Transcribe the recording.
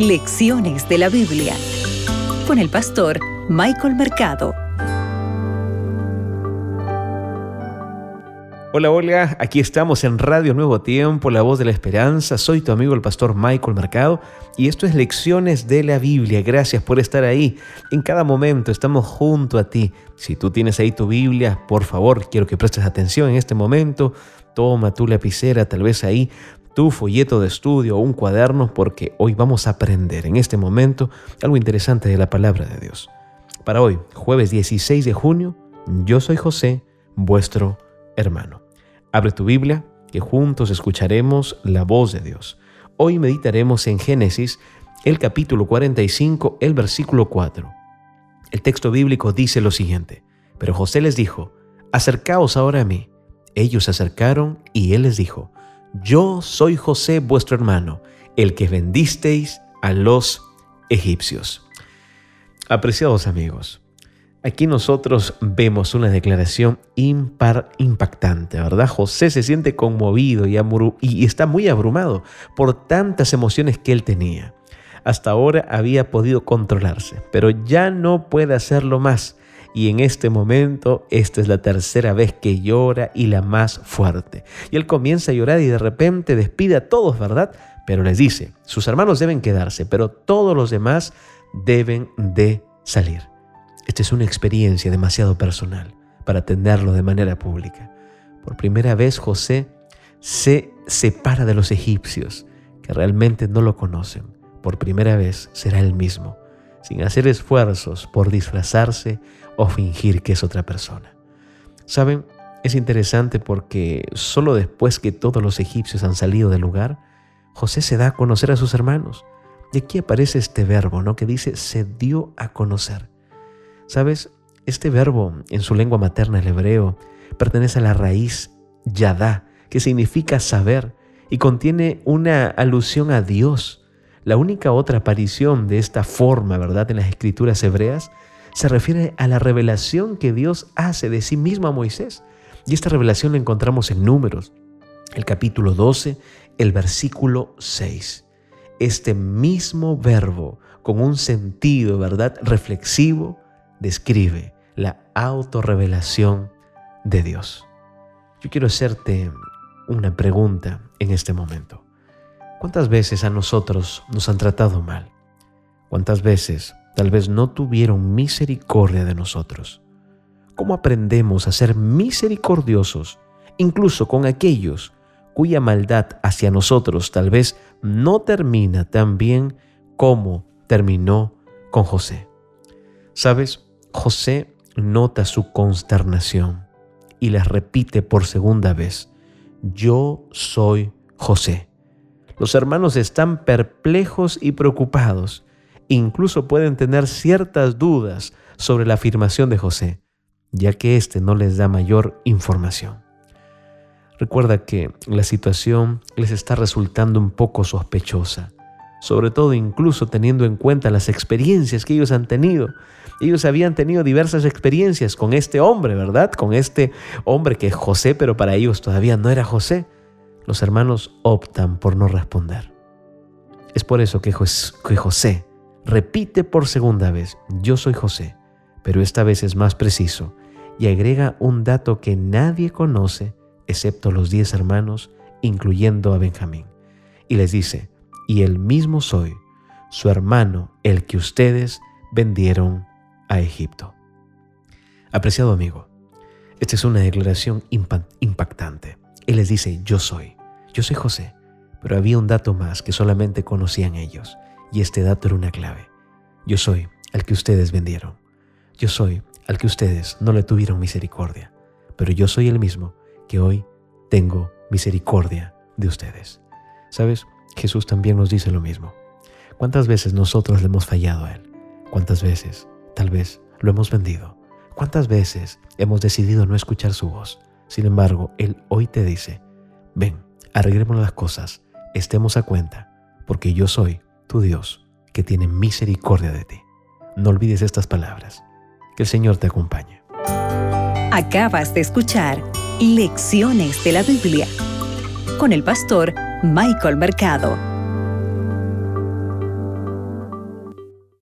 Lecciones de la Biblia con el pastor Michael Mercado. Hola, hola, aquí estamos en Radio Nuevo Tiempo, la voz de la esperanza. Soy tu amigo el pastor Michael Mercado y esto es Lecciones de la Biblia. Gracias por estar ahí. En cada momento estamos junto a ti. Si tú tienes ahí tu Biblia, por favor, quiero que prestes atención en este momento. Toma tu lapicera, tal vez ahí tu folleto de estudio o un cuaderno, porque hoy vamos a aprender en este momento algo interesante de la palabra de Dios. Para hoy, jueves 16 de junio, yo soy José, vuestro hermano. Abre tu Biblia, que juntos escucharemos la voz de Dios. Hoy meditaremos en Génesis, el capítulo 45, el versículo 4. El texto bíblico dice lo siguiente, pero José les dijo, acercaos ahora a mí. Ellos se acercaron y él les dijo, yo soy José vuestro hermano, el que vendisteis a los egipcios. Apreciados amigos, aquí nosotros vemos una declaración impar impactante, ¿verdad? José se siente conmovido y, y está muy abrumado por tantas emociones que él tenía. Hasta ahora había podido controlarse, pero ya no puede hacerlo más y en este momento esta es la tercera vez que llora y la más fuerte. Y él comienza a llorar y de repente despide a todos, ¿verdad? Pero les dice, sus hermanos deben quedarse, pero todos los demás deben de salir. Esta es una experiencia demasiado personal para atenderlo de manera pública. Por primera vez José se separa de los egipcios, que realmente no lo conocen. Por primera vez será él mismo, sin hacer esfuerzos por disfrazarse o fingir que es otra persona. ¿Saben? Es interesante porque solo después que todos los egipcios han salido del lugar, José se da a conocer a sus hermanos. Y aquí aparece este verbo, ¿no? Que dice se dio a conocer. ¿Sabes? Este verbo en su lengua materna, el hebreo, pertenece a la raíz yadá, que significa saber y contiene una alusión a Dios. La única otra aparición de esta forma, ¿verdad?, en las escrituras hebreas se refiere a la revelación que Dios hace de sí mismo a Moisés. Y esta revelación la encontramos en Números, el capítulo 12, el versículo 6. Este mismo verbo, con un sentido, ¿verdad?, reflexivo, describe la autorrevelación de Dios. Yo quiero hacerte una pregunta en este momento. ¿Cuántas veces a nosotros nos han tratado mal? ¿Cuántas veces tal vez no tuvieron misericordia de nosotros. ¿Cómo aprendemos a ser misericordiosos incluso con aquellos cuya maldad hacia nosotros tal vez no termina tan bien como terminó con José? ¿Sabes? José nota su consternación y les repite por segunda vez, yo soy José. Los hermanos están perplejos y preocupados incluso pueden tener ciertas dudas sobre la afirmación de José, ya que éste no les da mayor información. Recuerda que la situación les está resultando un poco sospechosa, sobre todo incluso teniendo en cuenta las experiencias que ellos han tenido. Ellos habían tenido diversas experiencias con este hombre, ¿verdad? Con este hombre que es José, pero para ellos todavía no era José. Los hermanos optan por no responder. Es por eso que José repite por segunda vez, yo soy José, pero esta vez es más preciso y agrega un dato que nadie conoce excepto los diez hermanos, incluyendo a Benjamín. Y les dice, y el mismo soy, su hermano, el que ustedes vendieron a Egipto. Apreciado amigo, esta es una declaración impactante. Él les dice, yo soy, yo soy José, pero había un dato más que solamente conocían ellos y este dato era una clave. Yo soy al que ustedes vendieron. Yo soy al que ustedes no le tuvieron misericordia. Pero yo soy el mismo que hoy tengo misericordia de ustedes. ¿Sabes? Jesús también nos dice lo mismo. ¿Cuántas veces nosotros le hemos fallado a Él? ¿Cuántas veces, tal vez, lo hemos vendido? ¿Cuántas veces hemos decidido no escuchar su voz? Sin embargo, Él hoy te dice, ven, arreglemos las cosas, estemos a cuenta, porque yo soy tu Dios, que tiene misericordia de ti. No olvides estas palabras. Que el Señor te acompañe. Acabas de escuchar Lecciones de la Biblia con el pastor Michael Mercado.